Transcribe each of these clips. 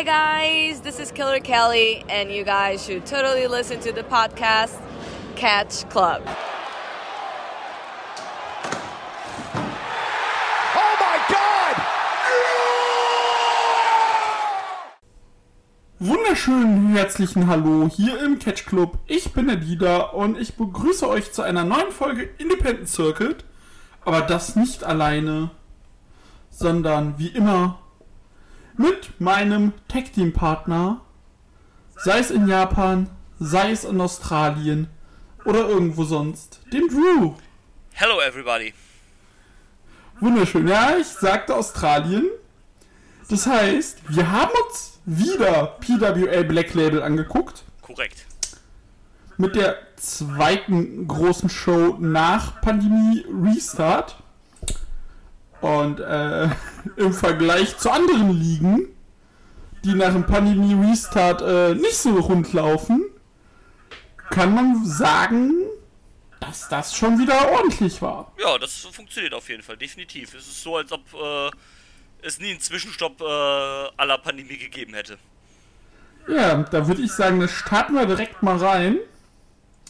Hi guys, this is Killer Kelly, and you guys should totally listen to the podcast Catch Club. Oh my God! Wunderschönen herzlichen Hallo hier im Catch Club. Ich bin Dieter und ich begrüße euch zu einer neuen Folge Independent Circuit. Aber das nicht alleine, sondern wie immer mit meinem Tag Team Partner, sei es in Japan, sei es in Australien oder irgendwo sonst, dem Drew. Hello everybody. Wunderschön. Ja, ich sagte Australien. Das heißt, wir haben uns wieder PWL Black Label angeguckt. Korrekt. Mit der zweiten großen Show nach Pandemie Restart. Und äh, im Vergleich zu anderen Ligen, die nach dem Pandemie Restart äh, nicht so rund laufen, kann man sagen, dass das schon wieder ordentlich war. Ja, das funktioniert auf jeden Fall, definitiv. Es ist so, als ob äh, es nie einen Zwischenstopp äh, aller Pandemie gegeben hätte. Ja, da würde ich sagen, das starten wir direkt mal rein.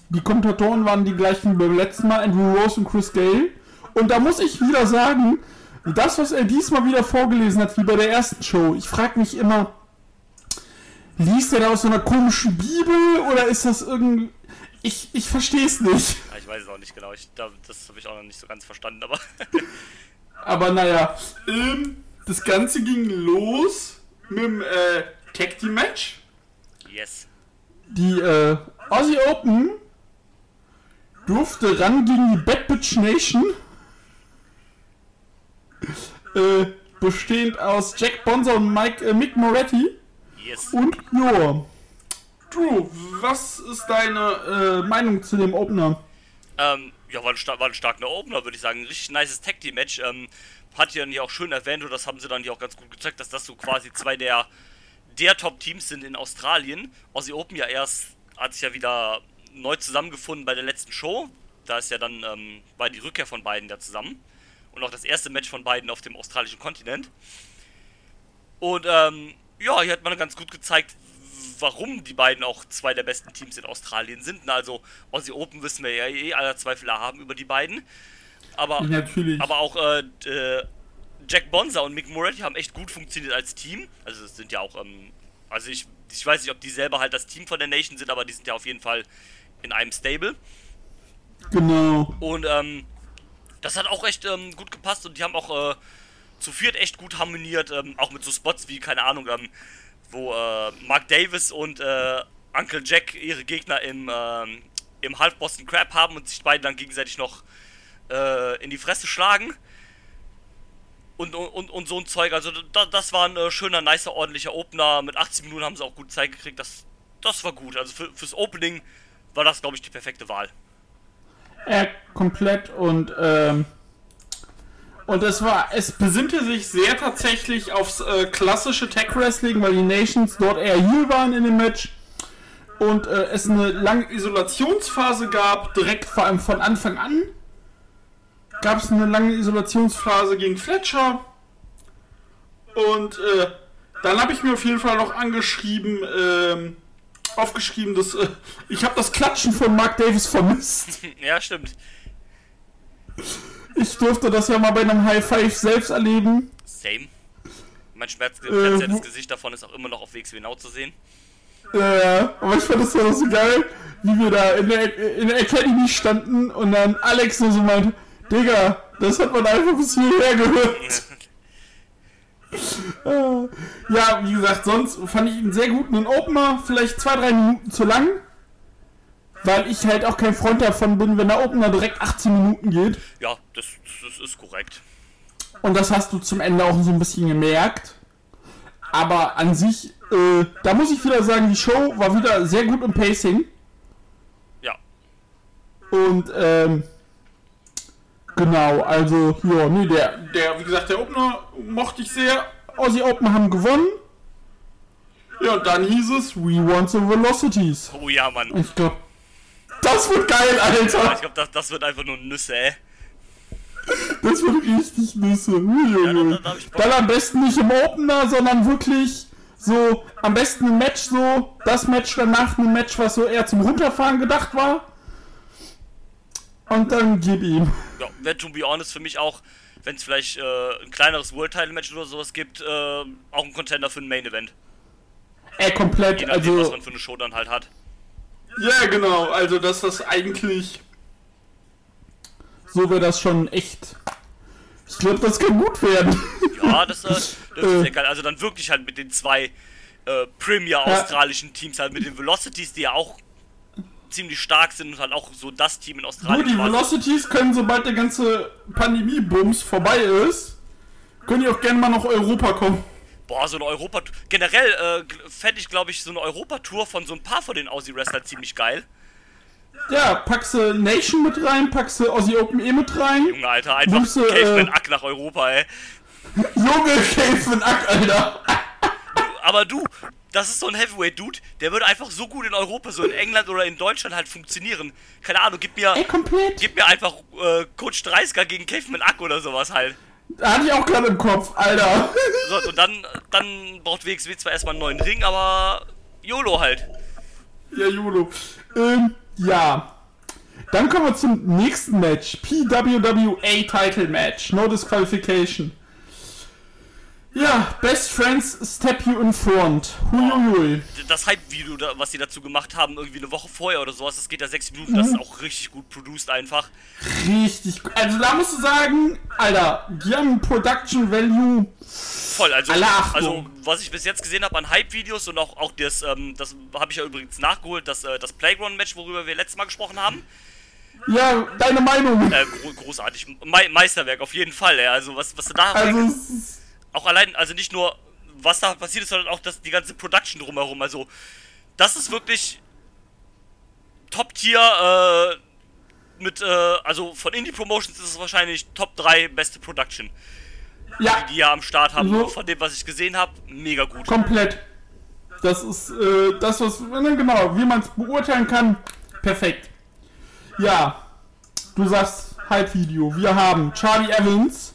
Die Kommentatoren waren die gleichen wie beim letzten Mal, Andrew Rose und Chris Gale. Und da muss ich wieder sagen, das, was er diesmal wieder vorgelesen hat, wie bei der ersten Show, ich frage mich immer, liest er da aus so einer komischen Bibel oder ist das irgendwie... Ich, ich verstehe es nicht. Ja, ich weiß es auch nicht genau. Ich, da, das habe ich auch noch nicht so ganz verstanden, aber. Aber naja, ähm, das Ganze ging los mit dem äh, Tag Team Match. yes. Die äh, Aussie Open durfte ran gegen die Bad Bitch Nation. Äh, bestehend aus Jack Bonser und Mike, äh, Mick Moretti. Yes. Und ja. Drew, was ist deine äh, Meinung zu dem Opener? Ähm, ja, war ein, war ein starker Opener, würde ich sagen. Ein richtig nices Tag Team Match. Ähm, hat ja hier auch schön erwähnt und das haben sie dann hier auch ganz gut gezeigt, dass das so quasi zwei der, der Top-Teams sind in Australien. Aussie Open ja erst, hat sich ja wieder neu zusammengefunden bei der letzten Show. Da ist ja dann, ähm, war die Rückkehr von beiden da zusammen. Und auch das erste Match von beiden auf dem australischen Kontinent. Und ähm, ja, hier hat man ganz gut gezeigt, warum die beiden auch zwei der besten Teams in Australien sind. Also Aussie Open wissen wir ja eh, aller Zweifel haben über die beiden. Aber, Natürlich. aber auch äh, äh, Jack Bonza und Mick Moretti haben echt gut funktioniert als Team. Also es sind ja auch, ähm, also ich, ich weiß nicht, ob die selber halt das Team von der Nation sind, aber die sind ja auf jeden Fall in einem Stable. Genau. Und ähm, das hat auch echt ähm, gut gepasst und die haben auch äh, zu viert echt gut harmoniert, ähm, auch mit so Spots wie, keine Ahnung, ähm, wo äh, Mark Davis und äh, Uncle Jack ihre Gegner im, ähm, im Half Boston Crab haben und sich beide dann gegenseitig noch äh, in die Fresse schlagen. Und, und, und so ein Zeug, also da, das war ein äh, schöner, nicer, ordentlicher Opener. Mit 80 Minuten haben sie auch gut Zeit gekriegt. Das, das war gut. Also für, fürs Opening war das, glaube ich, die perfekte Wahl. Ja, komplett und ähm, und es war, es besinnte sich sehr tatsächlich aufs äh, klassische Tech Wrestling, weil die Nations dort eher Heel waren in dem Match. Und äh, es eine lange Isolationsphase gab, direkt vor allem von Anfang an gab es eine lange Isolationsphase gegen Fletcher. Und äh, dann habe ich mir auf jeden Fall noch angeschrieben, ähm, aufgeschrieben, dass äh, ich habe das Klatschen von Mark Davis vermisst. Ja, stimmt. Ich durfte das ja mal bei einem High Five selbst erleben. Same. Mein Schmerz, Äh, Gesicht davon ist auch immer noch auf WXW Now zu sehen. Äh, aber ich fand das so, so geil, wie wir da in der, in der Academy standen und dann Alex nur so meint, Digga, das hat man einfach bis hierher gehört. Äh, ja, wie gesagt, sonst fand ich ihn sehr gut. Einen Opener, vielleicht zwei, drei Minuten zu lang. Weil ich halt auch kein Freund davon bin, wenn der Opener direkt 18 Minuten geht. Ja, das, das ist korrekt. Und das hast du zum Ende auch so ein bisschen gemerkt. Aber an sich, äh, da muss ich wieder sagen, die Show war wieder sehr gut im Pacing. Ja. Und, ähm, genau, also, ja, nee, der, der, wie gesagt, der Opener mochte ich sehr. Aussie Open haben gewonnen. Ja, und dann hieß es, we want the Velocities. Oh ja, Mann. Ich glaube, das wird geil, Ja, Alter. ich glaube, das, das wird einfach nur Nüsse, ey. Das wird richtig Nüsse. Ja, da- Junge. da- da hab ich Bock. Dann am besten nicht im Opener, sondern wirklich So, am besten ein Match so, das Match danach ein Match, was so eher zum Runterfahren gedacht war. Und dann gib ihm. Ja, wäre to be honest für mich auch, wenn es vielleicht äh, ein kleineres World Title Match oder sowas gibt, äh, auch ein Contender für ein Main Event. Ey, komplett, Je nachdem, was also. man für eine Show dann halt hat. Ja, genau, also dass das eigentlich. So wäre das schon echt. Ich glaube, das kann gut werden. Ja, das, äh, das ist sehr geil. Also dann wirklich halt mit den zwei äh, Premier australischen Teams, halt mit den Velocities, die ja auch ziemlich stark sind und halt auch so das Team in Nur Australien. die quasi. Velocities können, sobald der ganze Pandemie-Bums vorbei ist, können die auch gerne mal nach Europa kommen. Boah, so eine Europa Generell äh, fände ich, glaube ich, so eine Europatour von so ein paar von den Aussie-Wrestlern ziemlich geil. Ja, packst du Nation mit rein, packst du Aussie Open E mit rein. Junge, Alter, einfach Nimmst du, Caveman äh, Ack nach Europa, ey. Junge, Kelvin Ack, Alter. Aber du, das ist so ein Heavyweight-Dude, der würde einfach so gut in Europa, so in England oder in Deutschland halt funktionieren. Keine Ahnung, gib mir, Ey, komplett. gib mir einfach äh, Coach 30 gegen Caveman Ack oder sowas halt. Da hatte ich auch gerade im Kopf, Alter. So, und dann, dann braucht WXW zwar erstmal einen neuen Ring, aber YOLO halt. ja, Julo. Ähm, ja. Dann kommen wir zum nächsten Match. PWWA Title Match. No Disqualification. Ja, Best Friends Step You in Front. Huiuiui. Das Hype-Video, was sie dazu gemacht haben, irgendwie eine Woche vorher oder sowas, das geht ja sechs Minuten, das ist auch richtig gut produced einfach. Richtig gut. Also da musst du sagen, Alter, die haben Production Value. Voll, also, also was ich bis jetzt gesehen habe an Hype-Videos und auch, auch das, ähm, das habe ich ja übrigens nachgeholt, das, äh, das Playground-Match, worüber wir letztes Mal gesprochen haben. Ja, deine Meinung. Äh, gro großartig. Me Meisterwerk, auf jeden Fall, ja. Also was, was du da Also, auch allein, also nicht nur, was da passiert ist, sondern auch das, die ganze Production drumherum. Also, das ist wirklich Top-Tier, äh, mit, äh, also von Indie Promotions ist es wahrscheinlich Top 3 beste Production, ja, die ihr am Start haben. So. Von dem, was ich gesehen habe, mega gut. komplett. Das ist äh, das, was, genau, wie man es beurteilen kann. Perfekt. Ja, du sagst Hype-Video. Wir haben Charlie Evans,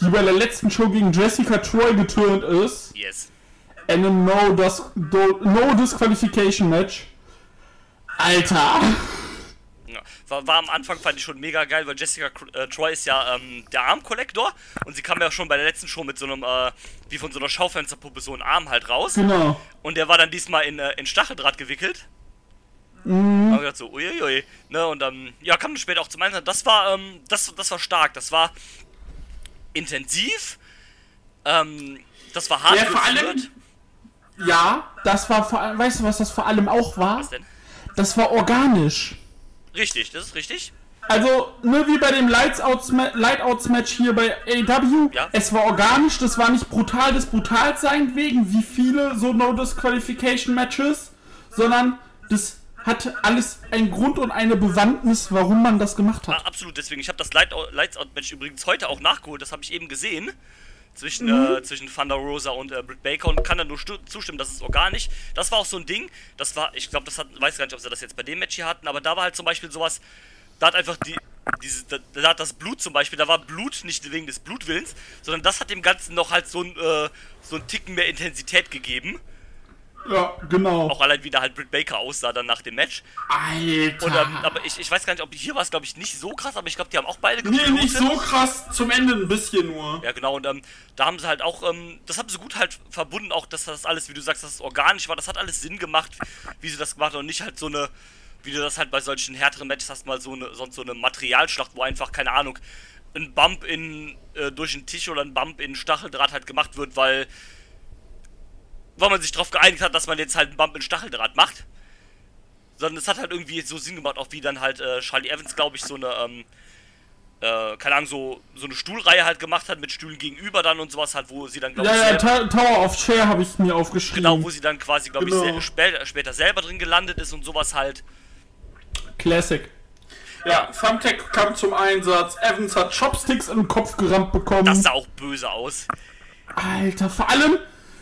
die bei der letzten Show gegen Jessica Troy geturnt ist. Yes. In einem No, Dis no Disqualification Match. Alter. Ja. War, war am Anfang, fand ich schon mega geil, weil Jessica äh, Troy ist ja ähm, der Arm-Collector und sie kam ja schon bei der letzten Show mit so einem, äh, wie von so einer Schaufensterpuppe, so einen Arm halt raus. Genau. Und der war dann diesmal in, äh, in Stacheldraht gewickelt. Mhm. Hab gedacht so, uiuiui. Ne, und dann, ja, kam dann später auch zum Einsatz. Das war, ähm, das, das war stark. Das war intensiv. Ähm, das war hart Ja, vor allem-. Ja, das war vor allem, weißt du, was das vor allem auch war? Was denn? Das war organisch. Richtig, das ist richtig. Also, ne, wie bei dem Lightouts-Match hier bei AW, Ja. es war organisch, das war nicht brutal des Brutalsein wegen, wie viele so No-Disqualification-Matches, sondern das hatte alles einen Grund und eine Bewandtnis, warum man das gemacht Ah, hat. absolut, deswegen. Ich habe das Light Lights Out Match übrigens heute auch nachgeholt. Das habe ich eben gesehen. Zwischen, Mhm. äh, zwischen Thunder Rosa und äh, Britt Baker und kann dann nur zustimmen, das ist organisch. Das war auch so ein Ding, das war, ich glaube, das hat, weiß gar nicht, ob sie das jetzt bei dem Match hier hatten, aber da war halt zum Beispiel sowas, da hat einfach die, diese, da, da hat das Blut zum Beispiel, da war Blut nicht wegen des Blutwillens, sondern das hat dem Ganzen noch halt so ein, äh, so ein Ticken mehr Intensität gegeben. Ja, genau. Auch allein wie da halt Britt Baker aussah dann nach dem Match. Alter. Und, ähm, aber ich, ich weiß gar nicht, ob hier war es, glaube ich, nicht so krass, aber ich glaube, die haben auch beide nee, nicht so krass, zum Ende ein bisschen nur. Ja, genau, und ähm, da haben sie halt auch, ähm, das haben sie gut halt verbunden, auch dass das alles, wie du sagst, dass es organisch war, das hat alles Sinn gemacht, wie sie das gemacht haben und nicht halt so eine, wie du das halt bei solchen härteren Matches hast, mal so eine, sonst so eine Materialschlacht, wo einfach, keine Ahnung, ein Bump in, äh, durch den Tisch oder ein Bump in Stacheldraht halt gemacht wird, weil, weil man sich darauf geeinigt hat, dass man jetzt halt einen Bump in Stacheldraht macht. Sondern es hat halt irgendwie so Sinn gemacht, auch wie dann halt äh, Charlie Evans, glaube ich, so eine, ähm, äh, keine Ahnung, so, so eine Stuhlreihe halt gemacht hat mit Stühlen gegenüber dann und sowas halt, wo sie dann, glaube Ja, ich, ja, Ta Tower of Share habe ich mir aufgeschrieben. genau, wo sie dann quasi, glaube Genau. ich, sel- spä später selber drin gelandet ist und sowas halt. Classic. Ja, Thumbtack kam zum Einsatz. Evans hat Chopsticks in den Kopf gerammt bekommen. Das sah auch böse aus. Alter, vor allem,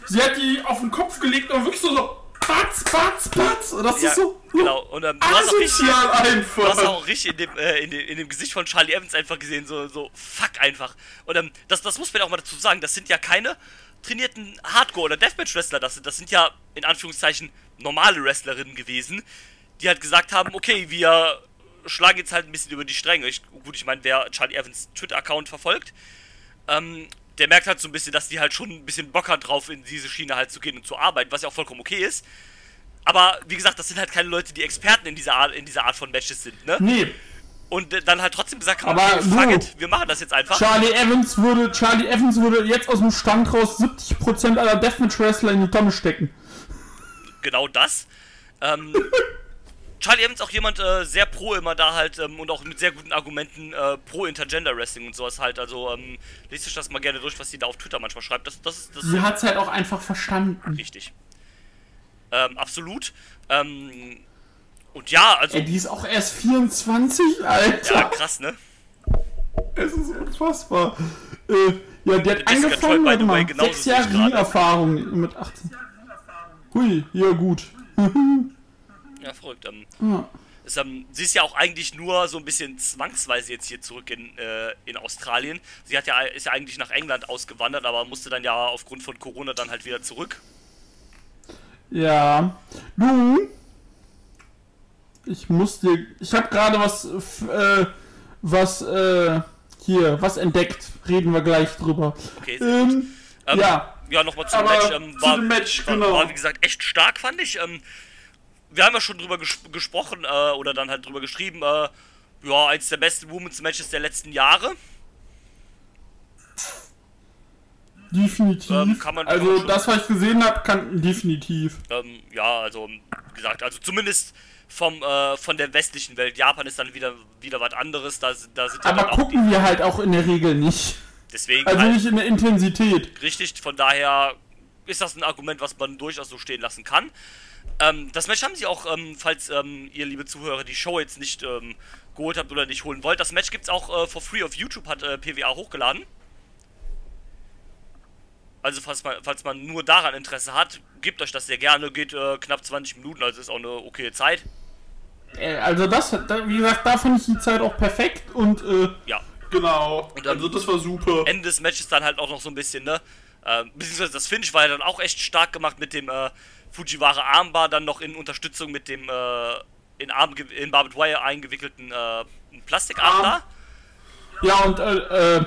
sie hat die auf den Kopf gelegt und wirklich so, so batz, batz, batz. Und das Ja, ist so, genau. Und ähm, du hast auch richtig, asozial du hast einfach. auch richtig in dem, äh, in, dem, in dem Gesicht von Charlie Evans einfach gesehen, so, so fuck einfach. Und ähm, das, das muss man auch mal dazu sagen, das sind ja keine trainierten Hardcore- oder Deathmatch-Wrestler das sind. Das sind ja in Anführungszeichen normale Wrestlerinnen gewesen, die halt gesagt haben, okay, wir schlagen jetzt halt ein bisschen über die Stränge. Ich, gut, ich meine, wer Charlie Evans Twitter-Account verfolgt, ähm, der merkt halt so ein bisschen, dass die halt schon ein bisschen Bock hat drauf, in diese Schiene halt zu gehen und zu arbeiten, was ja auch vollkommen okay ist. Aber wie gesagt, das sind halt keine Leute, die Experten in dieser Art, in dieser Art von Matches sind, ne? Nee, Und äh, dann halt trotzdem gesagt haben, okay, fuck it, wir machen das jetzt einfach. Charlie Evans würde, Charlie Evans würde jetzt aus dem Stand raus 70% aller Deathmatch-Wrestler in die Tonne stecken. genau das. Ähm, Charlie Evans auch jemand äh, sehr pro immer da halt ähm, und auch mit sehr guten Argumenten äh, pro Intergender Wrestling und sowas halt. Also ähm, lest euch das mal gerne durch, was sie da auf Twitter manchmal schreibt. Das, das das Sie hat's halt auch einfach verstanden. richtig. Ähm, absolut. Ähm, und ja, also Ey, die ist auch erst 24, Alter. ja krass, ne? Es ist unfassbar. Äh, ja, der hat Jessica Troy, angefangen, by warte the way, mal, genauso sechs Jahre. Ringerfahrung mit 18. Hui, ja gut. Ja, verrückt. Ähm, Ja. ist, ähm, sie ist ja auch eigentlich nur so ein bisschen zwangsweise jetzt hier zurück in, äh, in Australien. Sie hat ja, ist ja eigentlich nach England ausgewandert, aber musste dann ja aufgrund von Corona dann halt wieder zurück. Ja. Du, ich muss dir, ich habe gerade was, äh, was, äh, hier, was entdeckt. Reden wir gleich drüber. Okay. Ähm, Ähm, ja. Ja, nochmal zum Aber Match. Ähm, zu war, dem Match, war, genau. war, wie gesagt, echt stark, fand ich. Ähm, wir haben ja schon drüber ges gesprochen äh, oder dann halt drüber geschrieben. Äh, ja, eins der besten Women's Matches der letzten Jahre. Definitiv. Ähm, also das, was ich gesehen habe, kann definitiv. Ähm, ja, also wie gesagt, also zumindest vom äh, von der westlichen Welt. Japan ist dann wieder wieder was anderes. Da, da sind ja Aber die, gucken wir halt auch in der Regel nicht. deswegen Also halt, nicht in der Intensität. richtig. Von daher ist das ein Argument, was man durchaus so stehen lassen kann. Ähm, das Match haben sie auch, ähm, falls ähm, ihr liebe Zuhörer die Show jetzt nicht ähm, geholt habt oder nicht holen wollt. Das Match gibt's auch äh, for free auf YouTube, hat äh, PWA hochgeladen. Also falls man, falls man nur daran Interesse hat, gebt euch das sehr gerne. Geht äh, knapp 20 Minuten, also ist auch eine okay Zeit. Äh, Also das, da, wie gesagt, da fand ich die Zeit auch perfekt und äh, Ja. genau. Und dann- also das war super. Ende des Matches dann halt auch noch so ein bisschen, ne? Ähm, beziehungsweise das Finish war ja dann auch echt stark gemacht mit dem äh, Fujiwara Armbar, dann noch in Unterstützung mit dem äh, in, Arm, in Barbed Wire eingewickelten äh, Plastikarm Arm. da. Ja und äh, äh,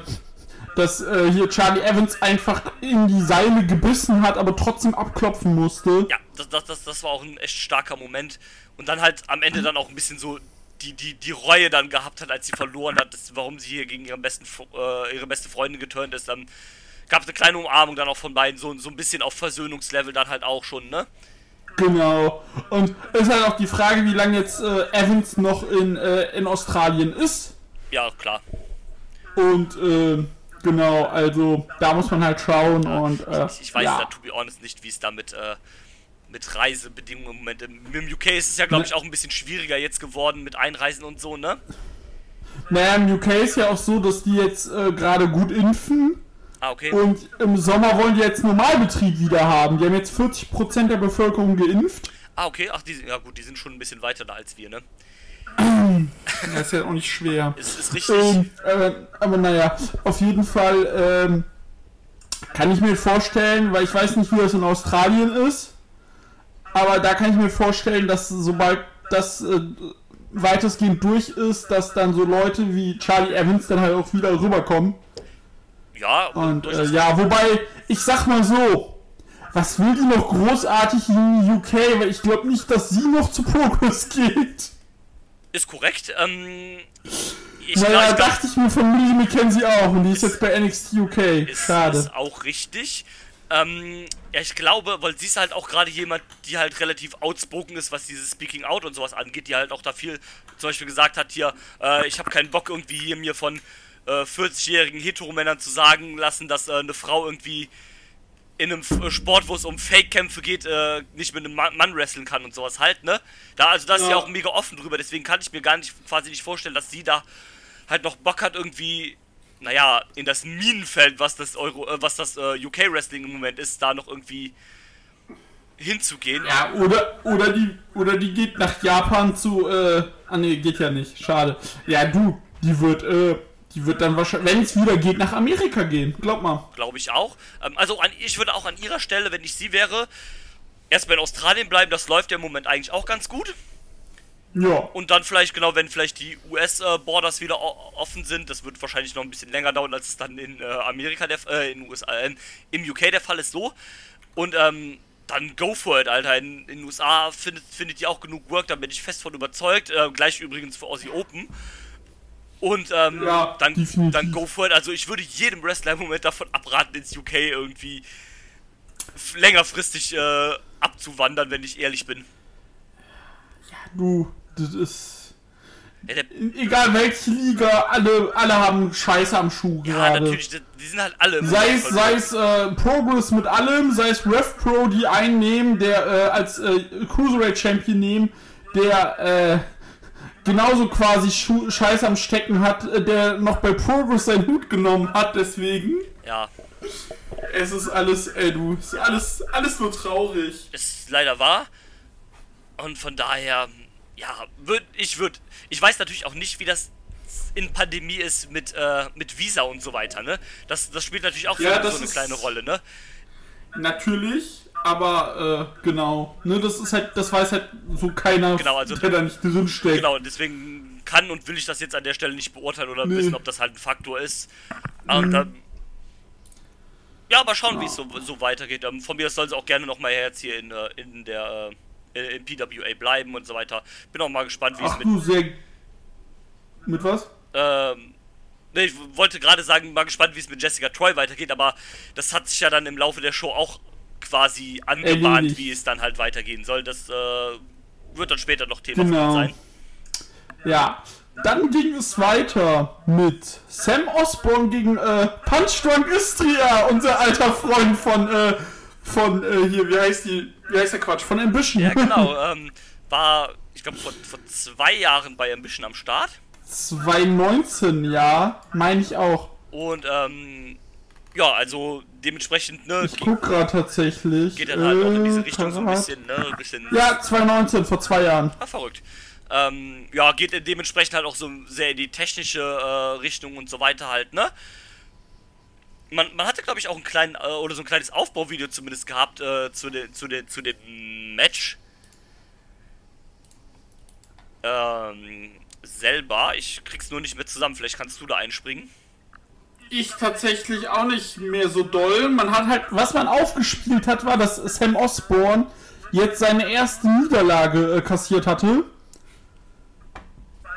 dass äh, hier Charlie Evans einfach in die Seile gebissen hat, aber trotzdem abklopfen musste. Ja, das, das, das, das war auch ein echt starker Moment. Und dann halt am Ende dann auch ein bisschen so die, die, die Reue dann gehabt hat, als sie verloren hat, das, warum sie hier gegen ihren besten, äh, ihre beste Freundin geturnt ist. Dann gab es eine kleine Umarmung dann auch von beiden, so, so ein bisschen auf Versöhnungslevel dann halt auch schon, ne? Genau. Und es ist halt auch die Frage, wie lange jetzt äh, Evans noch in, äh, in Australien ist. Ja, klar. Und äh, genau, also da muss man halt schauen und äh, Ich, ich weiß ja. da, to be honest, nicht, wie es da mit, äh, mit Reisebedingungen im Moment im, im UK ist es ja, glaube ich, auch ein bisschen schwieriger jetzt geworden mit Einreisen und so, ne? Naja, im UK ist ja auch so, dass die jetzt äh, gerade gut impfen Ah, okay. und im Sommer wollen die jetzt Normalbetrieb wieder haben. Die haben jetzt 40% der Bevölkerung geimpft. Ah, okay. Ach, die, ja gut, die sind schon ein bisschen weiter da als wir, ne? Das ist ja auch nicht schwer. Ist, ist richtig. Ähm, äh, aber naja, auf jeden Fall ähm, kann ich mir vorstellen, weil ich weiß nicht, wie das in Australien ist, aber da kann ich mir vorstellen, dass sobald das äh, weitestgehend durch ist, dass dann so Leute wie Charlie Evans dann halt auch wieder rüberkommen. Ja, Und äh, ja, wobei, ich sag mal so, was will die noch großartig in UK, weil ich glaube nicht, dass sie noch zu Progress geht. ist korrekt. Ähm, ich, Naja, glaub, dachte ich mir von Lily McKenzie auch und die ist jetzt bei NXT UK. ist, Schade. ist auch richtig. Ähm, ja, ich glaube, weil sie ist halt auch gerade jemand, die halt relativ outspoken ist, was dieses Speaking Out und sowas angeht, die halt auch da viel zum Beispiel gesagt hat hier, äh, ich habe keinen Bock irgendwie hier mir von äh, 40-jährigen Heteromännern zu sagen lassen, dass äh, eine Frau irgendwie in einem äh, Sport, wo es um Fake-Kämpfe geht, äh, nicht mit einem Mann, wresteln kann und sowas halt, ne? Da, also da ist sie Ja. auch mega offen drüber, deswegen kann ich mir gar nicht quasi nicht vorstellen, dass sie da halt noch Bock hat, irgendwie, naja, in das Minenfeld, was das Euro, äh, was das äh, UK-Wrestling im Moment ist, da noch irgendwie hinzugehen. Ja, oder, oder, die, oder die geht nach Japan zu, äh, ah nee, geht ja nicht, schade. Ja, du, die wird, äh, Die wird dann wahrscheinlich, wenn es wieder geht, nach Amerika gehen. Glaub mal. Glaube ich auch. Ähm, also an, ich würde auch an ihrer Stelle, wenn ich sie wäre, erstmal in Australien bleiben. Das läuft ja im Moment eigentlich auch ganz gut. Ja. Und dann vielleicht, genau, wenn vielleicht die US-Borders wieder o- offen sind, das wird wahrscheinlich noch ein bisschen länger dauern, als es dann in äh, Amerika, der, äh, in USA, äh, im UK der Fall ist so. Und ähm, dann go for it, Alter. In in den USA findet, findet ihr auch genug Work, da bin ich fest von überzeugt. Äh, gleich übrigens für Aussie Open. Und ähm, Ja, dann, definitiv. dann go for it. Also ich würde jedem Wrestler im Moment davon abraten, ins UK irgendwie längerfristig äh, abzuwandern, wenn ich ehrlich bin. Du, das ist. Ja, der, Egal welche Liga, alle, alle haben Scheiße am Schuh ja gerade. natürlich, die, sind halt alle. im Sei es, sei es äh, Progress mit allem, sei es Rev Pro, die einen nehmen, der äh, als äh, Cruiserweight Champion nehmen, der äh, genauso quasi Schu Scheiß am Stecken hat, äh, der noch bei Progress seinen Hut genommen hat, deswegen. Ja, Es ist alles, ey du, es ist alles, alles nur traurig. ist leider wahr. Und von daher, ja, würd, ich würde. Ich weiß natürlich auch nicht, wie das in Pandemie ist mit, äh, mit Visa und so weiter, ne? Das, das spielt natürlich auch Ja, so, eine kleine Rolle, ne? Natürlich, aber äh, genau, ne, das ist halt, das weiß halt so keiner, Genau, also- der da nicht drin steckt. Genau, und deswegen kann und will ich das jetzt an der Stelle nicht beurteilen oder Nee. wissen, ob das halt ein Faktor ist. Und dann. Ja, aber schauen, wie es so, so weitergeht. Ähm, von mir soll sie auch gerne nochmal jetzt hier in, äh, in der äh, in PWA bleiben und so weiter. Bin auch mal gespannt, wie es mit du sehr. Mit was? Ähm, ne, ich wollte gerade sagen, mal gespannt, wie es mit Jessica Troy weitergeht, aber das hat sich ja dann im Laufe der Show auch quasi angebahnt, Erledigt. wie es dann halt weitergehen soll. Das äh, wird dann später noch Thema Genau. sein. Ja. Dann ging es weiter mit Sam Osborne gegen äh, Punch Istria, unser alter Freund von, äh, von äh, hier, wie heißt die, wie heißt der Quatsch, von Ambition. Ja, genau. ähm, war, ich glaube, vor, vor zwei Jahren bei Ambition am Start. 2019, ja, meine ich auch. Und, ähm, ja, also dementsprechend, ne, Ich guck gerade tatsächlich. geht dann halt auch in diese äh, Richtung so ein bisschen, ne, ein bisschen. Ja, 2019, vor zwei Jahren. Ah, verrückt. Ähm, ja, geht dementsprechend halt auch so sehr in die technische äh, Richtung und so weiter halt, ne? Man, man hatte, glaube ich, auch einen kleinen, äh, oder so ein kleines Aufbauvideo zumindest gehabt äh, zu, de, zu, de, zu dem Match. Ähm, selber. Ich krieg's nur nicht mehr zusammen. Vielleicht kannst du da einspringen. Ich tatsächlich auch nicht mehr so doll. Man hat halt, was man aufgespielt hat, war, dass Sam Osborne jetzt seine erste Niederlage äh, kassiert hatte.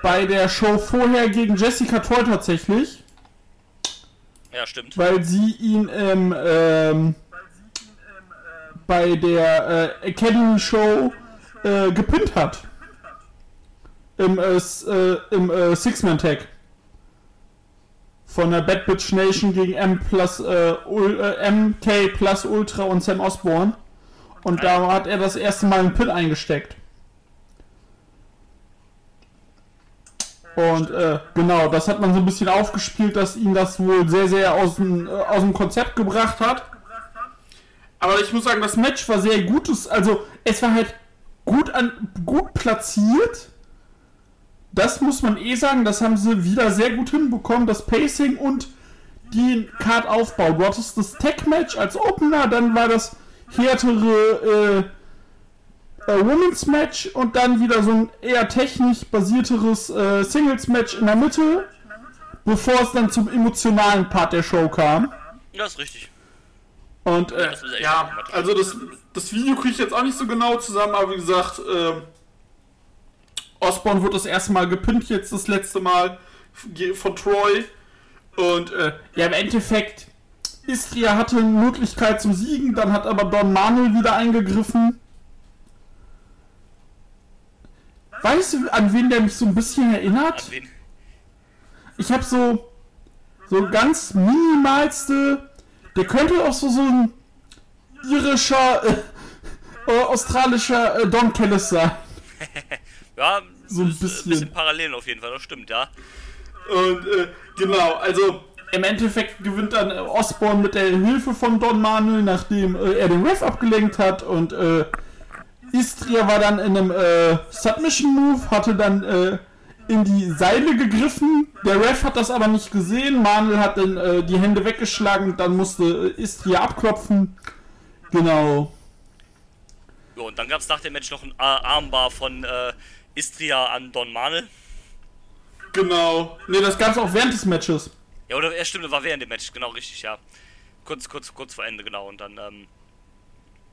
Bei der Show vorher gegen Jessica Troy tatsächlich, Ja, stimmt. weil sie ihn im, ähm, bei der äh, Academy Show äh, gepinnt hat. Im, äh, äh, im äh, Six-Man-Tag. Von der Bad Bitch Nation gegen M plus, äh, Ul äh, MK plus Ultra und Sam Osborne. Und da hat er das erste Mal einen Pin eingesteckt. Und äh, genau, das hat man so ein bisschen aufgespielt, dass ihn das wohl sehr, sehr aus dem, äh, aus dem Konzept gebracht hat. Aber ich muss sagen, das Match war sehr gutes. Also, es war halt gut, an, gut platziert. Das muss man eh sagen, das haben sie wieder sehr gut hinbekommen. Das Pacing und den Card-Aufbau. Du hattest das Tech-Match als Opener, dann war das härtere äh, äh, Women's Match und dann wieder so ein eher technisch basierteres äh, Singles-Match in der Mitte, bevor es dann zum emotionalen Part der Show kam. Ja, ist richtig. Und äh, ja, also das, das Video kriege ich jetzt auch nicht so genau zusammen, aber wie gesagt, ähm, Osborne wird das erste Mal gepinnt jetzt das letzte Mal von Troy. Und äh, ja, im Endeffekt, Istria hatte eine Möglichkeit zum Siegen, dann hat aber Don Manuel wieder eingegriffen. Weißt du, an wen der mich so ein bisschen erinnert? Ich habe so so ganz minimalste. Der könnte auch so so ein irischer, äh, äh, australischer äh, Don Kellis sein. Ja, So ein äh, bisschen. bisschen Parallelen auf jeden Fall, das stimmt, ja. Und äh, genau, also im Endeffekt gewinnt dann äh, Osborne mit der Hilfe von Don Manuel, nachdem äh, er den Ref abgelenkt hat und äh, Istria war dann in einem äh, Submission Move, hatte dann äh, in die Seile gegriffen. Der Ref hat das aber nicht gesehen. Manuel hat dann äh, die Hände weggeschlagen. Dann musste äh, Istria abklopfen. Genau. Ja, und dann gab es nach dem Match noch ein Ar- Armbar von äh, Istria an Don Manuel. Genau. Ne, das gab es auch während des Matches. Ja, oder ja, stimmt, das war während dem Match, genau richtig, ja. Kurz, kurz, kurz vor Ende, genau. Und dann, ähm.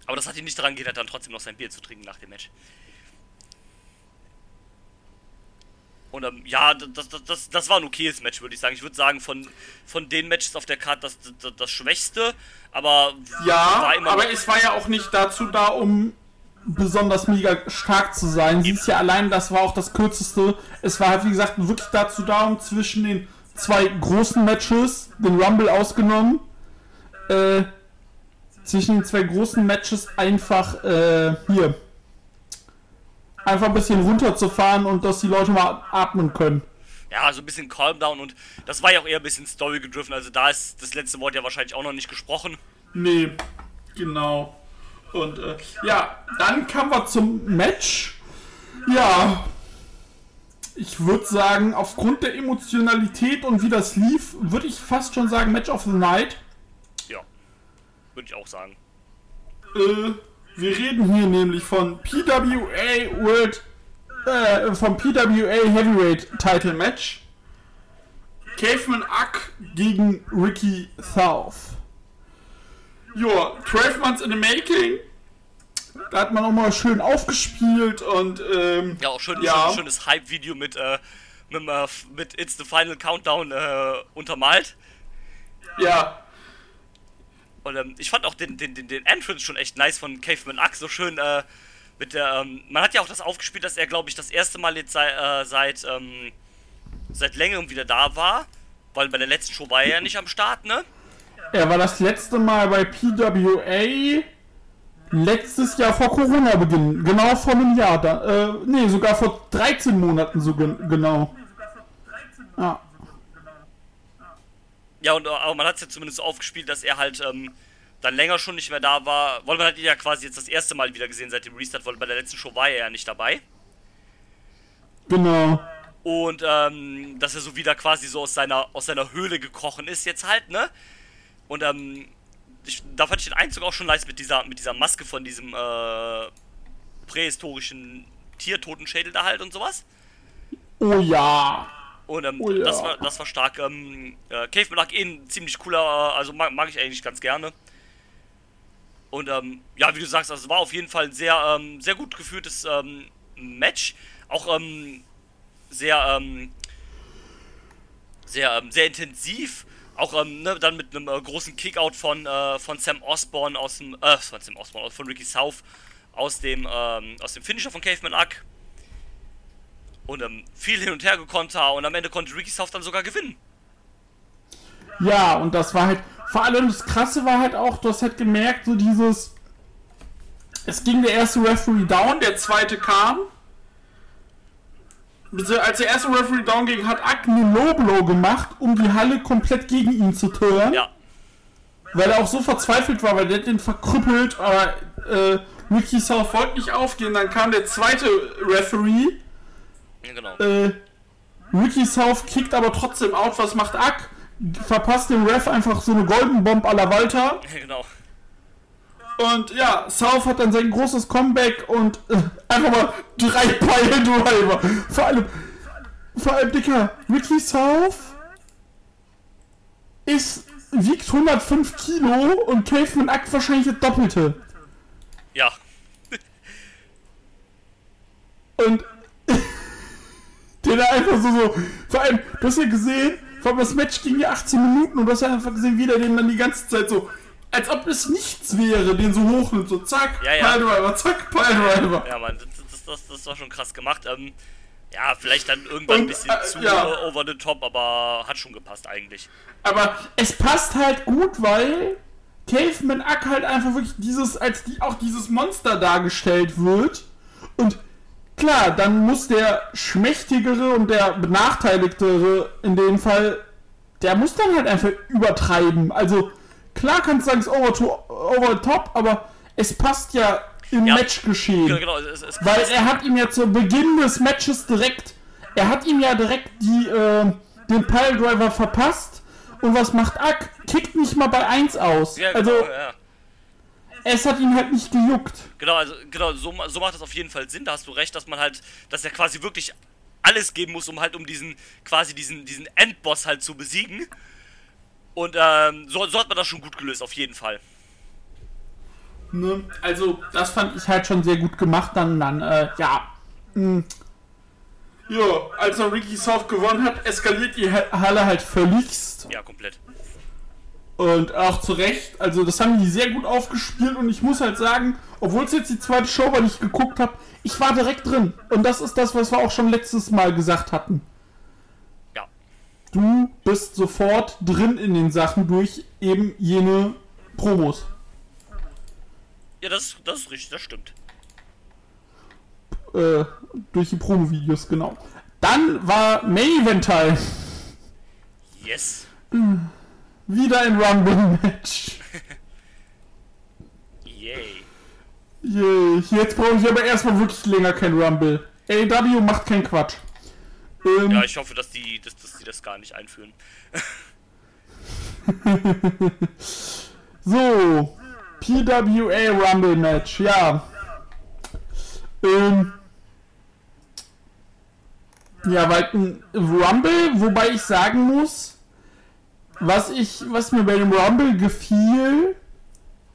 Aber das hat ihn nicht daran gehindert, dann trotzdem noch sein Bier zu trinken nach dem Match. Und ähm, ja, das, das, das, das war ein okayes Match, würde ich sagen. Ich würde sagen, von, von den Matches auf der Karte das, das, das schwächste, aber Ja, war immer aber es war ja auch nicht dazu da, um besonders mega stark zu sein. Sie ist ja allein, das war auch das kürzeste. Es war halt, wie gesagt, wirklich dazu da, um zwischen den zwei großen Matches, den Rumble ausgenommen, äh, zwischen den zwei großen Matches einfach, äh, hier, einfach ein bisschen runterzufahren und dass die Leute mal atmen können. ja, so ein bisschen Calm Down und das war ja auch eher ein bisschen Story gedriffen. Also da ist das letzte Wort ja wahrscheinlich auch noch nicht gesprochen. Nee, genau. Und äh, ja, dann kamen wir zum Match. Ja, ich würde sagen, aufgrund der Emotionalität und wie das lief, würde ich fast schon sagen Match of the Night. Ja, würde ich auch sagen. Äh, wir reden hier nämlich von PWA World, äh, vom PWA Heavyweight Title Match. Caveman Ack gegen Ricky South. Ja, 12 Months in the Making. Da hat man auch mal schön aufgespielt und ähm, Ja, auch schön, Ja. schön, schönes Hype-Video mit, äh, mit, äh, mit It's the Final Countdown äh, untermalt. ja, Und ähm, ich fand auch den, den, den, den Entrance schon echt nice von Caveman Axe, so schön äh, mit der, ähm, man hat ja auch das aufgespielt, dass er, glaube ich, das erste Mal jetzt sei, äh, seit, ähm, seit längerem wieder da war, weil bei der letzten Show war er ja nicht am Start, ne? Er war das letzte Mal bei PWA letztes Jahr vor Corona-Beginn. Genau vor einem Jahr. Da, äh, nee, sogar vor 13 Monaten so gen genau. Ja. Ja, und aber man hat es ja zumindest so aufgespielt, dass er halt ähm, dann länger schon nicht mehr da war, weil man hat ihn ja quasi jetzt das erste Mal wieder gesehen seit dem Restart, weil bei der letzten Show war er ja nicht dabei. Genau. Und ähm, dass er so wieder quasi so aus seiner, aus seiner Höhle gekrochen ist jetzt halt, ne? Und ähm, ich, da fand ich den Einzug auch schon nice mit dieser, mit dieser Maske von diesem äh, prähistorischen Tiertotenschädel da halt und sowas. Oh ja. Und ähm, Oh ja. das, war, das war stark. Ähm, äh, Cave Black eh ein ziemlich cooler, also mag, mag ich eigentlich ganz gerne. Und ähm, ja, wie du sagst, also es war auf jeden Fall ein sehr, ähm, sehr gut geführtes ähm, Match. Auch ähm, sehr, ähm, sehr, ähm, sehr intensiv. Auch ähm, ne, dann mit einem äh, großen Kickout von, äh, von Sam Osborne aus dem, äh, von Sam Osborne, von Ricky South aus dem, ähm, aus dem Finisher von Caveman Ack. Und ähm, viel hin und her gekonter und am Ende konnte Ricky South dann sogar gewinnen. Ja, und das war halt, vor allem das Krasse war halt auch, du hast halt gemerkt, so dieses, es ging der erste Referee down, der zweite kam. Beziehungsweise Als der erste Referee down ging, hat Ack einen Low-Blow gemacht, um die Halle komplett gegen ihn zu turnen. Ja, Weil er auch so verzweifelt war, weil der hat den verkrüppelt, aber äh, Ricky South wollte nicht aufgehen. Dann kam der zweite Referee. ja, genau. Äh, Ricky South kickt aber trotzdem out. Was macht Ack? Verpasst dem Ref einfach so eine Golden Bomb à la Walter. Ja, genau. Und ja, South hat dann sein großes Comeback und äh, einfach mal drei Pile Driver. Vor allem, vor allem, Dicker, Ricky South ist, wiegt 105 Kilo und Caveman Ack wahrscheinlich das Doppelte. Ja, Und der da einfach so, so, vor allem, du hast ja gesehen, vor allem das Match ging ja 18 Minuten und du hast ja einfach gesehen, wie der den dann die ganze Zeit so, als ob es nichts wäre, den so hochnimmt, so zack, Ja, ja. Piledriver, zack, Piledriver. ja, Mann, das, das, das, war schon krass gemacht. Ähm, ja, vielleicht dann irgendwann ein Und, bisschen äh, zu ja. over the top, aber hat schon gepasst eigentlich. Aber es passt halt gut, weil Caveman Ack halt einfach wirklich dieses, als die, auch dieses Monster dargestellt wird. Und klar, dann muss der Schmächtigere und der Benachteiligtere in dem Fall, der muss dann halt einfach übertreiben. Also klar kannst du sagen, es ist over, to, over the top, aber es passt ja im Ja. Matchgeschehen. Genau, genau. Es, es, Weil er hat ihm ja zu Beginn des Matches direkt er hat ihm ja direkt die, äh, den Piledriver verpasst. Und was macht Ack? Kickt nicht mal bei 1 aus. Ja, also, genau, ja. es hat ihn halt nicht gejuckt. Genau, also genau, so, so macht das auf jeden Fall Sinn. Da hast du recht, dass man halt, dass er quasi wirklich alles geben muss, um halt um diesen, quasi diesen, diesen Endboss halt zu besiegen. Und ähm, so, so hat man das schon gut gelöst, auf jeden Fall. Ne? Also, das fand ich halt schon sehr gut gemacht. Dann, dann äh, ja. Mh. Ja, als er Ricky South gewonnen hat, eskaliert die Ha- Halle halt völligst. Ja, komplett. Und auch zu Recht. Also, das haben die sehr gut aufgespielt. Und ich muss halt sagen, obwohl es jetzt die zweite Show war, die ich geguckt habe, ich war direkt drin. Und das ist das, was wir auch schon letztes Mal gesagt hatten. Du bist sofort drin in den Sachen durch eben jene Promos. Ja, das, das ist richtig, das stimmt. äh, durch die Promo-Videos, genau. Dann war Main Event Time. Yes. Wieder ein Rumble-Match. Yay. Yay. Jetzt brauche ich aber erstmal wirklich länger kein Rumble. AW macht keinen Quatsch. Ähm, Ja, ich hoffe, dass die, dass, dass die das gar nicht einführen. so. PWA Rumble Match, ja. Ähm, ja, weil ein Rumble, wobei ich sagen muss, was ich, was mir bei dem Rumble gefiel,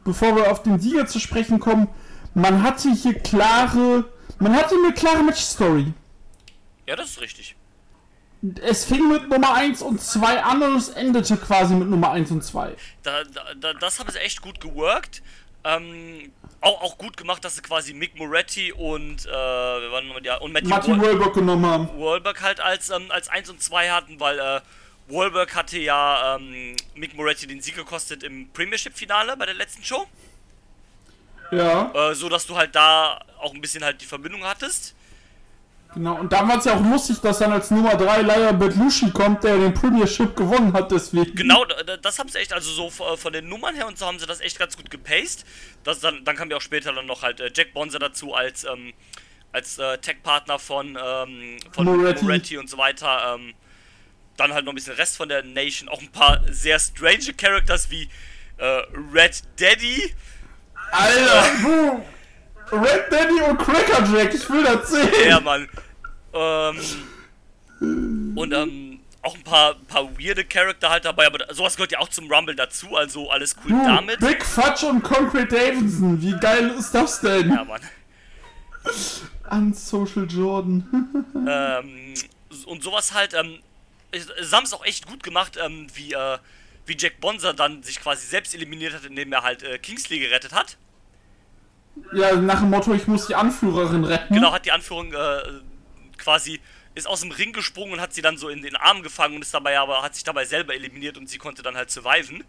bevor wir auf den Sieger zu sprechen kommen, man hatte hier klare, man hatte eine klare Match-Story. Ja, das ist richtig. Es fing mit Nummer 1 und 2 an und es endete quasi mit Nummer 1 und 2. Da, da, da, das haben sie echt gut geworkt. Ähm, auch, auch gut gemacht, dass sie quasi Mick Moretti und, äh, wer war nochmal, ja, und Matthew Martin Wahlberg genommen haben. Wahlberg halt als, ähm, als 1 und 2 hatten, weil äh, Wahlberg hatte ja ähm, Mick Moretti den Sieg gekostet im Premiership-Finale bei der letzten Show. Ja. Äh, so dass du halt da auch ein bisschen halt die Verbindung hattest. Genau, und da war es ja auch lustig, dass dann als Nummer 3 Laia Belushi kommt, der den Premiership gewonnen hat, deswegen. Genau, da- das haben sie echt, also so v- von den Nummern her und so haben sie das echt ganz gut gepaced. Das dann, dann kam ja auch später dann noch halt äh, Jack Bonser dazu als, ähm, als äh, Tech-Partner von, ähm, von Moretti. Moretti. und so weiter. Ähm, dann halt noch ein bisschen Rest von der Nation. Auch ein paar sehr strange Characters wie äh, Red Daddy. Alter, du! Red Daddy und Cracker Jack, ich will das sehen! Ja, Mann. Ähm, und ähm, auch ein paar, paar weirde Charakter halt dabei, aber sowas gehört ja auch zum Rumble dazu, also alles cool Du, damit. Big Fudge und Concrete Davidson, wie geil ist das denn? Ja, Mann. Unsocial Jordan. Ähm, und sowas halt, ähm, haben es auch echt gut gemacht, ähm, wie, äh, wie Jack Bonser dann sich quasi selbst eliminiert hat, indem er halt äh, Kingsley gerettet hat. Ja, nach dem Motto, ich muss die Anführerin retten. Genau, hat die Anführung äh, quasi, ist aus dem Ring gesprungen und hat sie dann so in den Arm gefangen und ist dabei aber, hat sich dabei selber eliminiert und sie konnte dann halt surviven.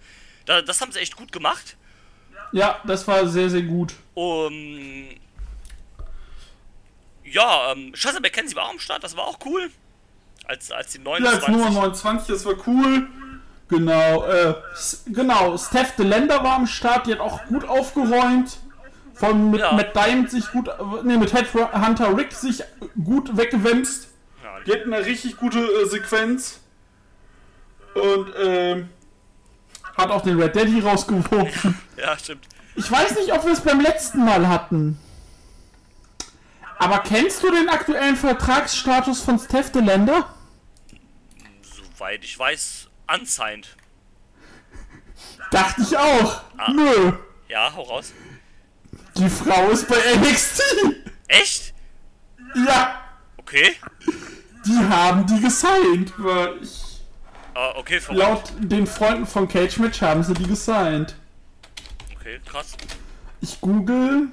Da, das haben sie echt gut gemacht. Ja, das war sehr, sehr gut. Um, ja, ähm, Shazza McKenzie war auch am Start, das war auch cool. Als, als die Ja, 29. als Nummer 29, das war cool. Genau, äh, genau, Steph DeLander war am Start, die hat auch gut aufgeräumt. Von mit Ja. Matt Diamond sich gut, ne, mit Headhunter Rick sich gut weggewämst. Ja, Die hatten eine richtig gute äh, Sequenz. Und, ähm, hat auch den Red Daddy rausgeworfen. ja, stimmt. Ich weiß nicht, ob wir es beim letzten Mal hatten. Aber kennst du den aktuellen Vertragsstatus von Steph DeLander? Soweit ich weiß, unsigned. Dachte ich auch. Nö. Ja, hau raus. Die Frau ist bei NXT. Echt? Ja, Okay. die haben die gesigned. Weil ich, Ah, okay, verrückt. laut den Freunden von Cage Match haben sie die gesigned. Okay, krass. Ich google.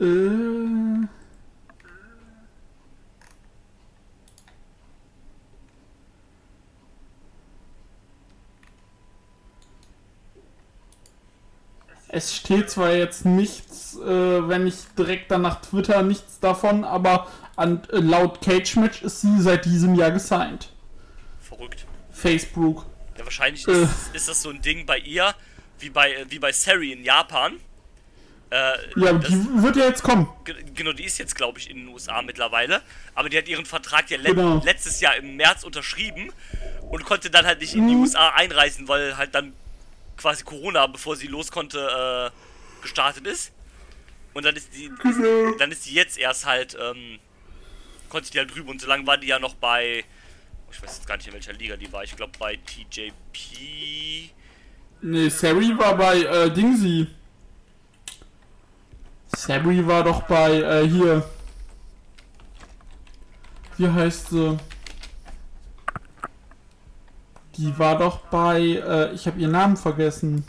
Äh. Es steht zwar jetzt nichts, äh, wenn ich direkt dann nach Twitter nichts davon, aber an, äh, laut Cage Match ist sie seit diesem Jahr gesigned. Verrückt. Facebook. Ja, wahrscheinlich Äh. ist, ist das so ein Ding bei ihr, wie bei, äh, wie bei Sari in Japan. Äh, Ja, das- die wird ja jetzt kommen. Ge- Genau, die ist jetzt, glaube ich, in den USA mittlerweile. Aber die hat ihren Vertrag ja le Genau. letztes Jahr im März unterschrieben und konnte dann halt nicht in die Mhm. USA einreisen, weil halt dann quasi Corona, bevor sie los konnte, äh, gestartet ist. Und dann ist die, dann ist die jetzt erst halt, ähm, konnte die halt drüben. Und so lange war die ja noch bei, ich weiß jetzt gar nicht in welcher Liga die war. Ich glaube bei TJP. Nee, Sari war bei äh, Dingsy. Sari war doch bei äh, hier. Wie heißt sie? Die war doch bei. Äh, ich habe ihren Namen vergessen.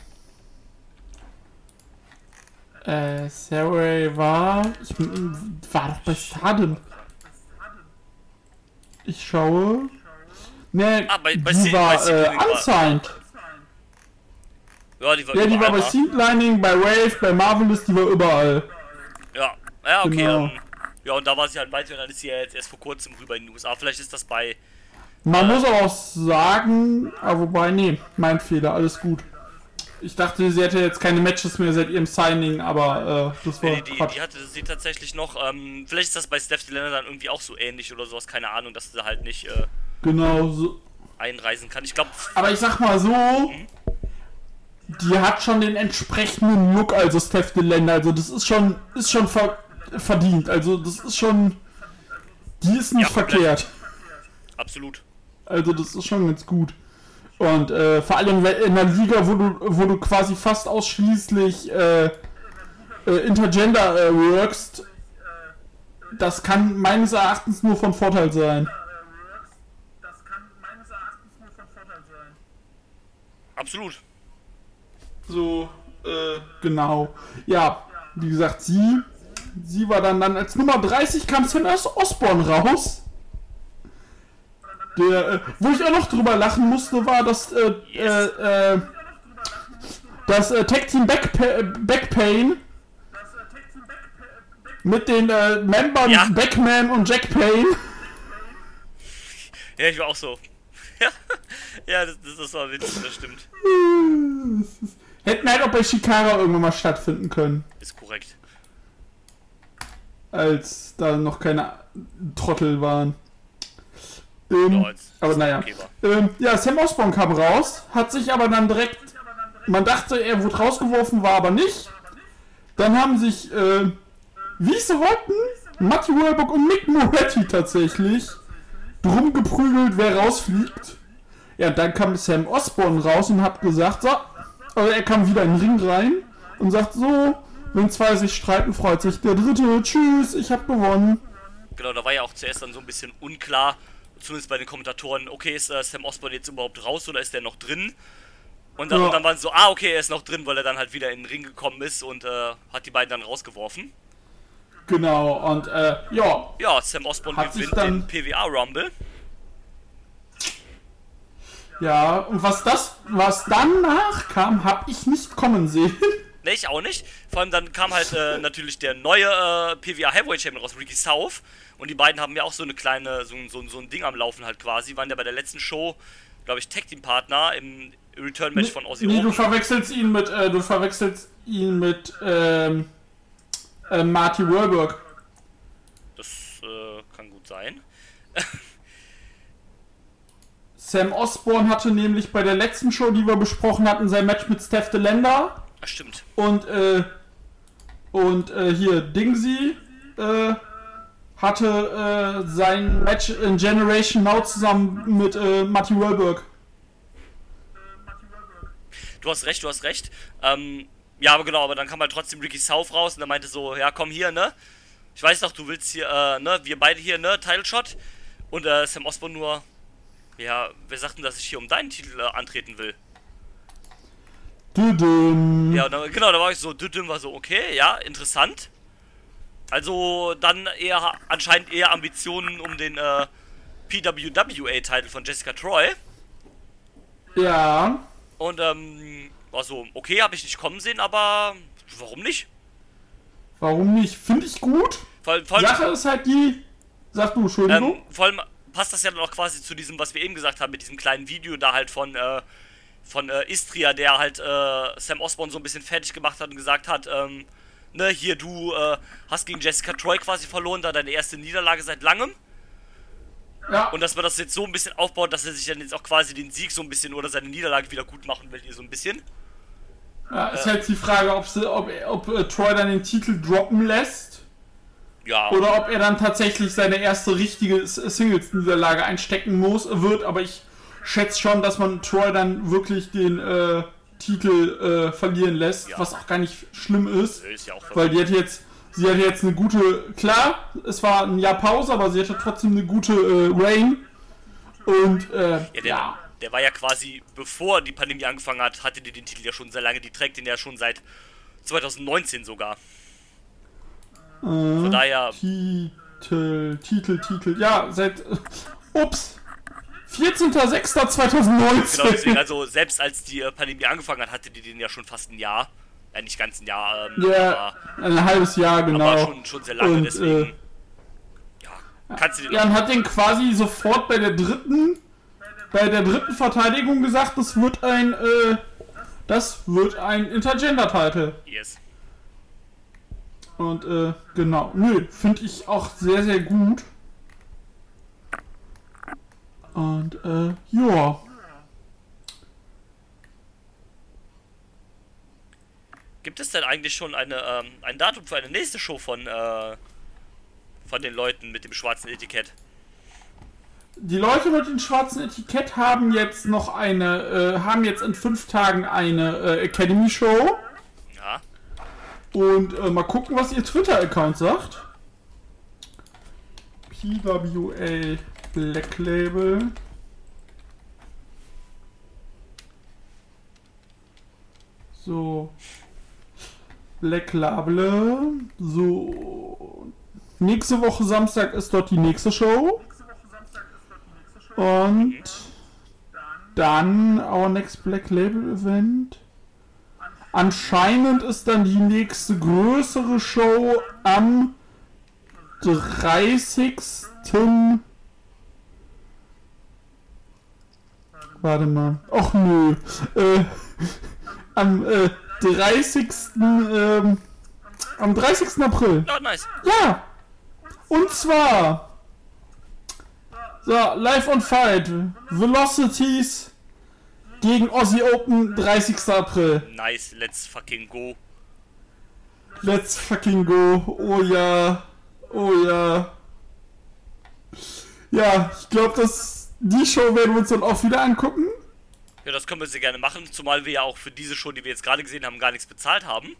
Äh, Sarah war. Ich war doch bei Stardom. Ich schaue. Nee, Ah, bei- bei die bei war äh, unsigned. Ja, die war Ja, die war bei mal. Seed Lining, bei Wave, bei Marvelous, die war überall. Ja, ja, okay. Genau. Ähm, ja, und da war sie halt weiter und dann ist sie ja jetzt erst vor kurzem rüber in die USA. Vielleicht ist das bei. Man muss aber auch sagen, ah, wobei, nee, mein Fehler, alles gut. Ich dachte, sie hätte jetzt keine Matches mehr seit ihrem Signing, aber äh, das war Nee, die, die hatte sie tatsächlich noch. Ähm, vielleicht ist das bei Steph Delaney dann irgendwie auch so ähnlich oder sowas, keine Ahnung, dass sie halt nicht äh, Genau so. einreisen kann. Ich glaube, Aber ich sag mal so, die hat schon den entsprechenden Look, also Steph Deländer. Also das ist schon, ist schon ver verdient. Also das ist schon, die ist nicht Ja, verkehrt. absolut. Also das ist schon ganz gut. Und äh, vor allem in einer Liga, wo du, wo du quasi fast ausschließlich äh, äh, Intergender äh, workst, das kann meines Erachtens nur von Vorteil sein. Absolut. So, äh, genau. Ja, wie gesagt, sie, sie war dann, dann als Nummer 30 kam Os- Osborne raus. Der, äh, wo ich auch noch drüber lachen musste, war, dass, äh, Yes. äh, äh, das äh, Tag Team Backpa Backpain mit den äh, Membern Ja. Backman und Jack Payne. Ja, ich war auch so. Ja, ja das, das, das war witzig, das stimmt. Hätten halt auch bei Shikara irgendwann mal stattfinden können. Ist korrekt. als da noch keine Trottel waren. Ähm, Ja, aber naja. Ähm, ja, Sam Osborne kam raus, hat sich aber dann direkt. Man dachte, er wurde rausgeworfen, war aber nicht. Dann haben sich, äh, wie sie wollten, Matty Warburg und Mick Moretti tatsächlich drum geprügelt, wer rausfliegt. Ja, dann kam Sam Osborne raus und hat gesagt, so, also er kam wieder in den Ring rein und sagt so, wenn zwei sich streiten, freut sich der dritte. Tschüss, ich hab gewonnen. Genau, da war ja auch zuerst dann so ein bisschen unklar, zumindest bei den Kommentatoren, okay, ist äh, Sam Osborne jetzt überhaupt raus oder ist der noch drin? Und dann, Ja. und dann waren sie so, ah, okay, er ist noch drin, weil er dann halt wieder in den Ring gekommen ist und äh, hat die beiden dann rausgeworfen. Genau, und äh, ja, Ja, Sam Osborne gewinnt dann- den PWA Rumble. ja, und was das, was danach kam, hab ich nicht kommen sehen. Ne, ich auch nicht. Vor allem dann kam halt äh, natürlich der neue äh, PWA Heavyweight Champion raus, Ricky South. Und die beiden haben ja auch so eine kleine, so, ein- so, so ein Ding am Laufen halt quasi. Waren ja bei der letzten Show, glaube ich, Tag Team Partner im Return Match von Ozzy nee, du verwechselst ihn mit, äh, du verwechselst ihn mit, ähm, äh, Marty Warburg. Das äh, kann gut sein. Sam Osborne hatte nämlich bei der letzten Show, die wir besprochen hatten, sein Match mit Steph DeLander stimmt. und, äh, und, äh, hier, Dingsy, äh, hatte, äh, sein Match in Generation Now zusammen mit, äh, Marty Warburg. Du hast recht, du hast recht. Ähm, ja, aber genau, aber dann kam halt trotzdem Ricky South raus und er meinte so, ja, komm hier, ne? Ich weiß doch, du willst hier, äh, ne, wir beide hier, ne, Title Shot. Und äh, Sam Osborne nur, ja, wer sagt denn, dass ich hier um deinen Titel äh, antreten will? Düdüm. Ja, dann, genau, da war ich so, Düdüm war so, okay, ja, interessant. Also dann eher, anscheinend eher Ambitionen um den äh, PWWA-Titel von Jessica Troy. Ja. Und ähm, war so, okay, habe ich nicht kommen sehen, aber warum nicht? Warum nicht? Finde ich gut. Vor, allem- vor, allem, Sache ist halt die. Sag du, Entschuldigung. ähm, vor allem passt das ja dann auch quasi zu diesem, was wir eben gesagt haben, mit diesem kleinen Video da halt von, äh, von äh, Istria, der halt äh, Sam Osborne so ein bisschen fertig gemacht hat und gesagt hat, ähm, ne, hier, du äh, hast gegen Jessica Troy quasi verloren, da deine erste Niederlage seit langem. Ja, Und dass man das jetzt so ein bisschen aufbaut, dass er sich dann jetzt auch quasi den Sieg so ein bisschen oder seine Niederlage wieder gut machen will, hier so ein bisschen. ja ist halt die Frage, ob, sie, ob, ob äh, Troy dann den Titel droppen lässt Ja, oder ob er dann tatsächlich seine erste richtige Singles-Niederlage einstecken muss, wird. Aber ich schätze schon, dass man Troy dann wirklich den äh, Titel äh, verlieren lässt, Ja. was auch gar nicht schlimm ist. ist ja Weil die hat jetzt, sie hat jetzt eine gute, klar, es war ein Jahr Pause, aber sie hatte trotzdem eine gute äh, Reign. Und äh, Ja, der, ja, der war ja quasi, bevor die Pandemie angefangen hat, hatte die den Titel ja schon sehr lange. Die trägt den ja schon seit 2019 sogar. Von daher, Titel, Titel, Titel, ja, seit, ups, 14.06.2019. genau deswegen, also selbst als die äh, Pandemie angefangen hat, hatte die den ja schon fast ein Jahr. Ja, nicht ganz ein Jahr, ähm, ja, aber, ein halbes Jahr, genau. aber schon, schon sehr lange, Und, deswegen. äh, ja, kannst du den Jan hat den quasi sofort bei der dritten, bei der dritten Verteidigung gesagt, das wird ein, äh, das wird ein Intergender-Title. Yes. Und äh, genau, nö, finde ich auch sehr, sehr gut. Und äh, ja. Gibt es denn eigentlich schon eine, ähm, ein Datum für eine nächste Show von, äh, von den Leuten mit dem schwarzen Etikett? Die Leute mit dem schwarzen Etikett haben jetzt noch eine, äh, haben jetzt in fünf Tagen eine äh, Academy-Show. Ja. Und äh, mal gucken, was ihr Twitter-Account sagt. PWA Black Label. So. Black Label. So. Nächste Woche Samstag ist dort die nächste Show. Und dann our next Black Label Event. Anscheinend ist dann die nächste größere Show am 30. Warte mal. Och nö. Äh, am äh, 30. Ähm, am 30. April. Ja, nice. Ja! Und zwar. So, Live on Fight. Velocities gegen Aussie Open 30. April. Nice, let's fucking go. Let's fucking go. Oh ja. Oh ja. Ja, ich glaube, dass die Show werden wir uns dann auch wieder angucken. Ja, das können wir sehr gerne machen, zumal wir ja auch für diese Show, die wir jetzt gerade gesehen haben, gar nichts bezahlt haben.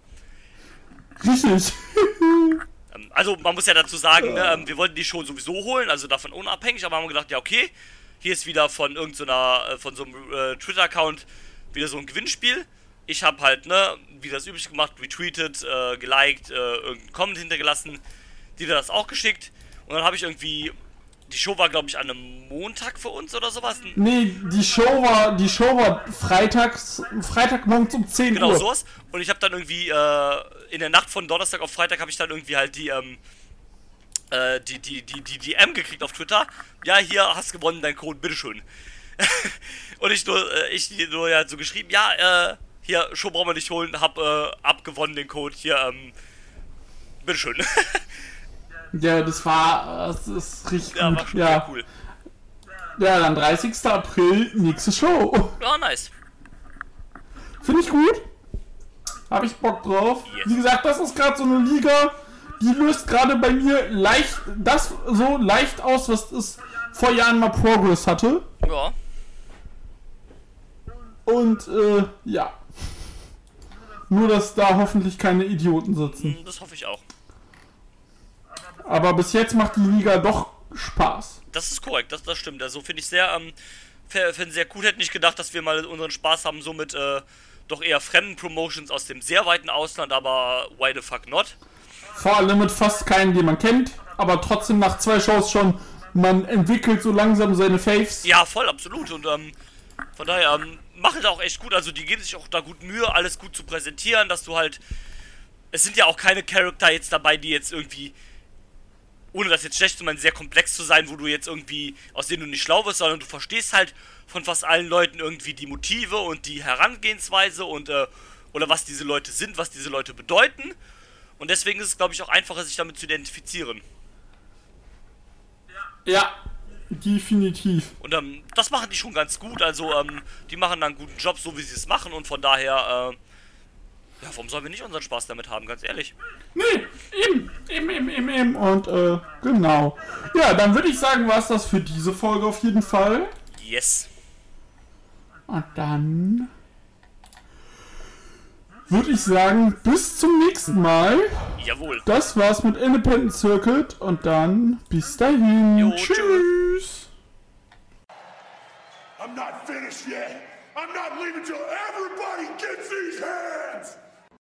Richtig. Ähm, Also man muss ja dazu sagen, ne, ähm, wir wollten die Show sowieso holen, also davon unabhängig, aber haben gedacht, ja okay, hier ist wieder von irgendeiner, äh, von so einem äh, Twitter-Account wieder so ein Gewinnspiel. Ich habe halt, ne, wie das üblich gemacht, retweetet, äh, geliked, äh, irgendeinen Comment hintergelassen, die das auch geschickt. Und dann habe ich irgendwie, die Show war glaube ich an einem Montag für uns oder sowas. Nee, die Show war, die Show war freitags, Freitagmorgens um 10 Genau Uhr. sowas. Und ich habe dann irgendwie äh, in der Nacht von Donnerstag auf Freitag habe ich dann irgendwie halt die ähm, äh, die die die die DM gekriegt auf Twitter. Ja, hier hast gewonnen, dein Code, bitteschön. und ich nur äh, ich nur ja so geschrieben, ja, äh, hier Show brauchen wir nicht holen, hab äh, abgewonnen den Code hier ähm, bitteschön. Ja, das war, das ist richtig ja, gut. Ja. cool. ja, dann 30. April, nächste Show. Ja, nice. Finde ich gut. Habe ich Bock drauf. Yes. Wie gesagt, das ist gerade so eine Liga, die löst gerade bei mir leicht, das so leicht aus, was es vor Jahren mal Progress hatte. Ja. Und äh, ja. Nur, dass da hoffentlich keine Idioten sitzen. Das hoffe ich auch. Aber bis jetzt macht die Liga doch Spaß. Das ist korrekt, das, das stimmt. Also finde ich sehr, ähm, finde sehr cool. Hätte nicht gedacht, dass wir mal unseren Spaß haben, so mit äh, doch eher fremden Promotions aus dem sehr weiten Ausland, aber why the fuck not? Vor allem mit fast keinen, den man kennt. Aber trotzdem nach zwei Shows schon, man entwickelt so langsam seine Faves. Ja, voll, absolut. Und ähm, von daher, ähm, machen da auch echt gut. Also die geben sich auch da gut Mühe, alles gut zu präsentieren, dass du halt. Es sind ja auch keine Charakter jetzt dabei, die jetzt irgendwie. Ohne das jetzt schlecht zu meinen, sehr komplex zu sein, wo du jetzt irgendwie, aus denen du nicht schlau wirst, sondern du verstehst halt von fast allen Leuten irgendwie die Motive und die Herangehensweise und, äh, oder was diese Leute sind, was diese Leute bedeuten. Und deswegen ist es, glaube ich, auch einfacher, sich damit zu identifizieren. Ja, definitiv. Und ähm, das machen die schon ganz gut. Also, ähm, die machen da einen guten Job, so wie sie es machen. Und von daher, äh, ja, warum sollen wir nicht unseren Spaß damit haben, ganz ehrlich? Nee, eben, eben, eben, eben, eben. Und, äh, genau. Ja, dann würde ich sagen, war es das für diese Folge auf jeden Fall. Yes. Und dann würde ich sagen, bis zum nächsten Mal. Jawohl. Das war's mit Independent Circuit und dann bis dahin. Jo, Tschüss. I'm not finished yet. I'm not leaving till everybody gets these hands.